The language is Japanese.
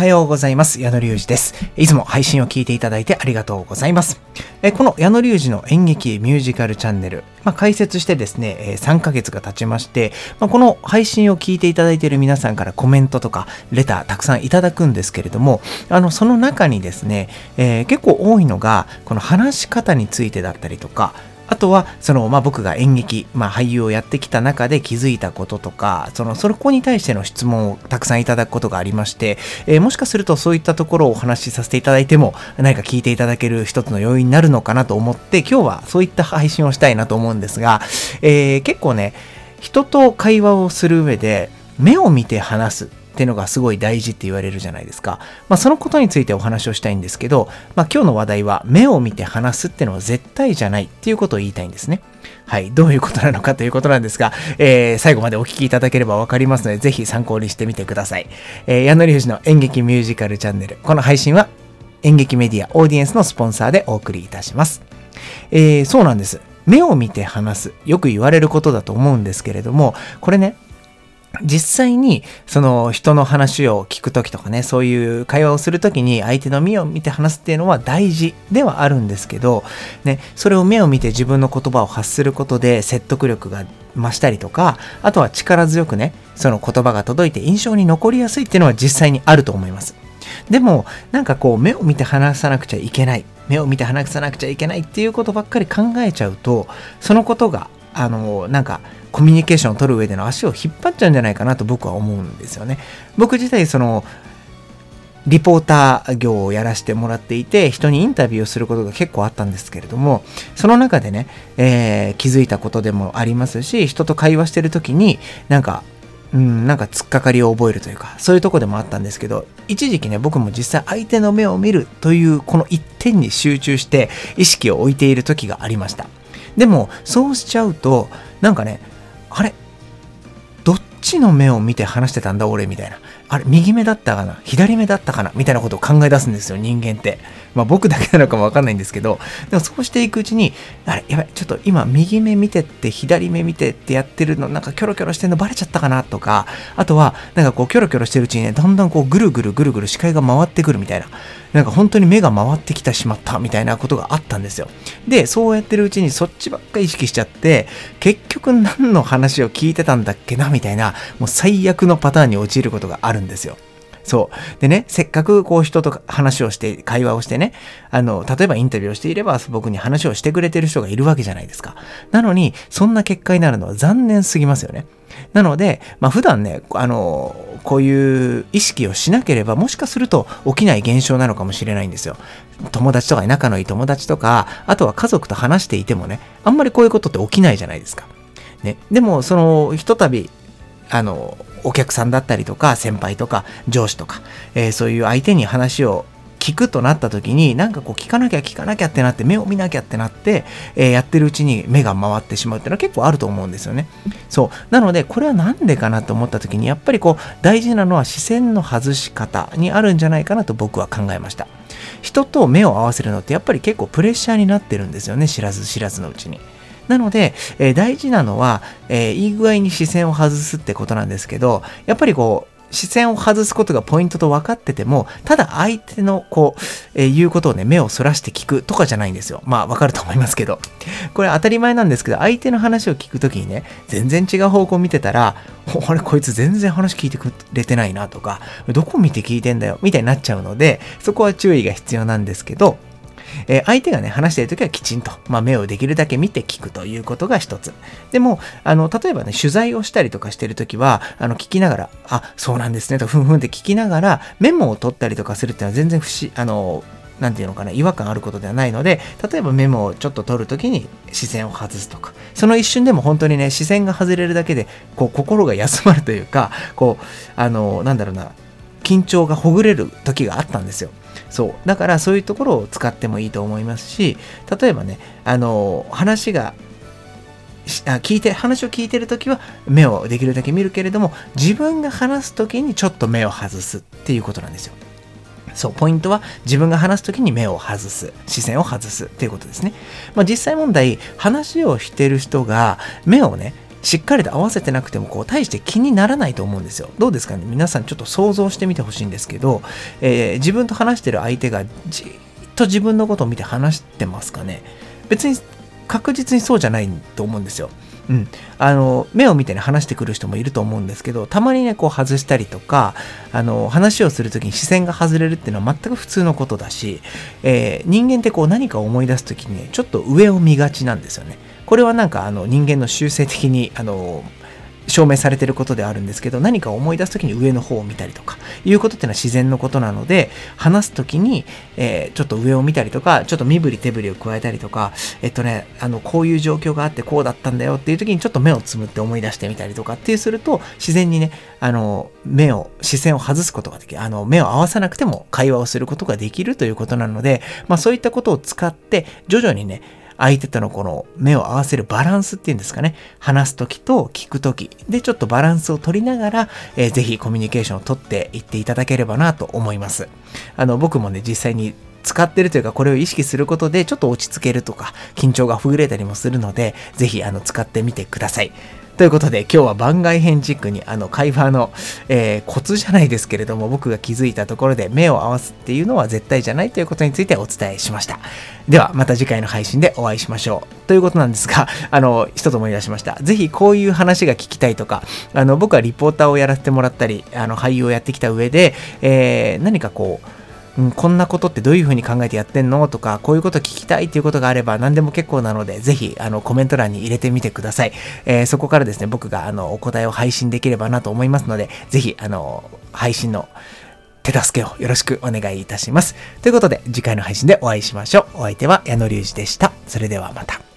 はようございます。矢野隆二です。いつも配信を聞いていただいてありがとうございます。えこの矢野隆二の演劇ミュージカルチャンネル、まあ、解説してですね、え3ヶ月が経ちまして、まあ、この配信を聞いていただいている皆さんからコメントとかレターたくさんいただくんですけれども、あの、その中にですね、えー、結構多いのが、この話し方についてだったりとか、あとは、その、まあ、僕が演劇、まあ、俳優をやってきた中で気づいたこととか、その、そこに対しての質問をたくさんいただくことがありまして、えー、もしかするとそういったところをお話しさせていただいても、何か聞いていただける一つの要因になるのかなと思って、今日はそういった配信をしたいなと思うんですが、えー、結構ね、人と会話をする上で、目を見て話す。ってのがすごい大事って言われるじゃないですか。まあ、そのことについてお話をしたいんですけど、まあ、今日の話題は目を見て話すってのは絶対じゃないっていうことを言いたいんですね。はい。どういうことなのかということなんですが、えー、最後までお聞きいただければわかりますので、ぜひ参考にしてみてください。えー、矢野隆二の演劇ミュージカルチャンネル。この配信は演劇メディアオーディエンスのスポンサーでお送りいたします。えー、そうなんです。目を見て話す。よく言われることだと思うんですけれども、これね、実際にその人の話を聞くときとかね、そういう会話をするときに相手の目を見て話すっていうのは大事ではあるんですけど、ね、それを目を見て自分の言葉を発することで説得力が増したりとか、あとは力強くね、その言葉が届いて印象に残りやすいっていうのは実際にあると思います。でも、なんかこう、目を見て話さなくちゃいけない、目を見て話さなくちゃいけないっていうことばっかり考えちゃうと、そのことが、あの、なんか、コミュニケーションを取る上での足を引っ張っちゃうんじゃないかなと僕は思うんですよね。僕自体そのリポーター業をやらせてもらっていて人にインタビューをすることが結構あったんですけれどもその中でね、えー、気づいたことでもありますし人と会話してる時になんかうん、なんか突っかかりを覚えるというか、そういうとこでもあったんですけど、一時期ね、僕も実際相手の目を見るという、この一点に集中して意識を置いている時がありました。でも、そうしちゃうと、なんかね、あれ？どっちの目を見て話してたんだ俺みたいな。あれ、右目だったかな？左目だったかな？みたいなことを考え出すんですよ、人間って。まあ僕だけなのかもわかんないんですけど、でもそうしていくうちに、あれ、やばい、ちょっと今右目見てって左目見てってやってるの、なんかキョロキョロしてんのバレちゃったかな？とか、あとは、なんかこうキョロキョロしてるうちにね、だんだんこうぐるぐるぐるぐる視界が回ってくるみたいな。なんか本当に目が回ってきてしまったみたいなことがあったんですよ。で、そうやってるうちにそっちばっか意識しちゃって、結局何の話を聞いてたんだっけな？みたいな、もう最悪のパターンに陥ることがあるるんですよ。そう。でね、せっかくこう人と話をして、会話をしてね、あの、例えばインタビューをしていれば僕に話をしてくれてる人がいるわけじゃないですか。なのに、そんな結果になるのは残念すぎますよね。なので、まあ普段ね、あの、こういう意識をしなければ、もしかすると起きない現象なのかもしれないんですよ。友達とか仲のいい友達とか、あとは家族と話していてもね、あんまりこういうことって起きないじゃないですか。ね。でも、その、ひとたび、あの、お客さんだったりとか、先輩とか、上司とか、えー、そういう相手に話を聞くとなった時に、なんかこう聞かなきゃ聞かなきゃってなって、目を見なきゃってなって、えー、やってるうちに目が回ってしまうっていうのは結構あると思うんですよね。そう。なので、これは何でかなと思った時に、やっぱりこう、大事なのは視線の外し方にあるんじゃないかなと僕は考えました。人と目を合わせるのってやっぱり結構プレッシャーになってるんですよね、知らず知らずのうちに。なので、えー、大事なのは、えー、いい具合に視線を外すってことなんですけど、やっぱりこう、視線を外すことがポイントと分かってても、ただ相手のこう、えー、言うことをね、目をそらして聞くとかじゃないんですよ。まあ分かると思いますけど。これ当たり前なんですけど、相手の話を聞くときにね、全然違う方向見てたら、あれこいつ全然話聞いてくれてないなとか、どこ見て聞いてんだよみたいになっちゃうので、そこは注意が必要なんですけど、え、相手がね、話してるときはきちんと、まあ、目をできるだけ見て聞くということが一つ。でも、あの、例えばね、取材をしたりとかしてるときは、あの、聞きながら、あ、そうなんですね、と、ふんふんって聞きながら、メモを取ったりとかするっていうのは全然不思、あの、なんていうのかな、違和感あることではないので、例えばメモをちょっと取るときに視線を外すとか、その一瞬でも本当にね、視線が外れるだけで、こう、心が休まるというか、こう、あの、なんだろうな、緊張がほぐれる時があったんですよ。そうだからそういうところを使ってもいいと思いますし例えばねあの話が聞いて話を聞いてる時は目をできるだけ見るけれども自分が話す時にちょっと目を外すっていうことなんですよ。そう、ポイントは自分が話す時に目を外す、視線を外すっていうことですね。まあ、実際問題、話をしてる人が目をね、しっかりと合わせてなくてもこう大して気にならないと思うんですよ。どうですかね？皆さんちょっと想像してみてほしいんですけど、えー、自分と話してる相手がじっと自分のことを見て話してますかね？別に確実にそうじゃないと思うんですよ。うん、あの目を見てね話してくる人もいると思うんですけどたまにねこう外したりとかあの話をする時に視線が外れるっていうのは全く普通のことだし、えー、人間ってこう何かを思い出す時にねちょっと上を見がちなんですよね。これはなんかあの人間の習性的にあの証明されてることであるんですけど何か思い出す時に上の方を見たりとかいうことっていうのは自然のことなので話す時に、えー、ちょっと上を見たりとかちょっと身振り手振りを加えたりとかえっとねあのこういう状況があってこうだったんだよっていう時にちょっと目をつむって思い出してみたりとかっていうすると自然にねあの目を視線を外すことができる。あの目を合わさなくても会話をすることができるということなので、まあ、そういったことを使って徐々にね相手とのこの目を合わせるバランスっていうんですかね、話すときと聞くときでちょっとバランスを取りながら、えー、ぜひコミュニケーションをとっていっていただければなと思います。あの、僕もね、実際に使ってるというか、これを意識することで、ちょっと落ち着けるとか、緊張がほぐれたりもするので、ぜひ、あの、使ってみてください。ということで、今日は番外編チックに、あの、会話の、えー、コツじゃないですけれども、僕が気づいたところで目を合わすっていうのは絶対じゃないということについてお伝えしました。では、また次回の配信でお会いしましょう。ということなんですが、あの、一つ思い出しました。ぜひこういう話が聞きたいとか、あの、僕はリポーターをやらせてもらったり、あの、俳優をやってきた上で、えー、何かこう、うん、こんなことってどういうふうに考えてやってんの？とか、こういうこと聞きたいっていうことがあれば何でも結構なので、ぜひあのコメント欄に入れてみてください。えー、そこからですね、僕があのお答えを配信できればなと思いますので、ぜひあの配信の手助けをよろしくお願いいたします。ということで、次回の配信でお会いしましょう。お相手は矢野隆二でした。それではまた。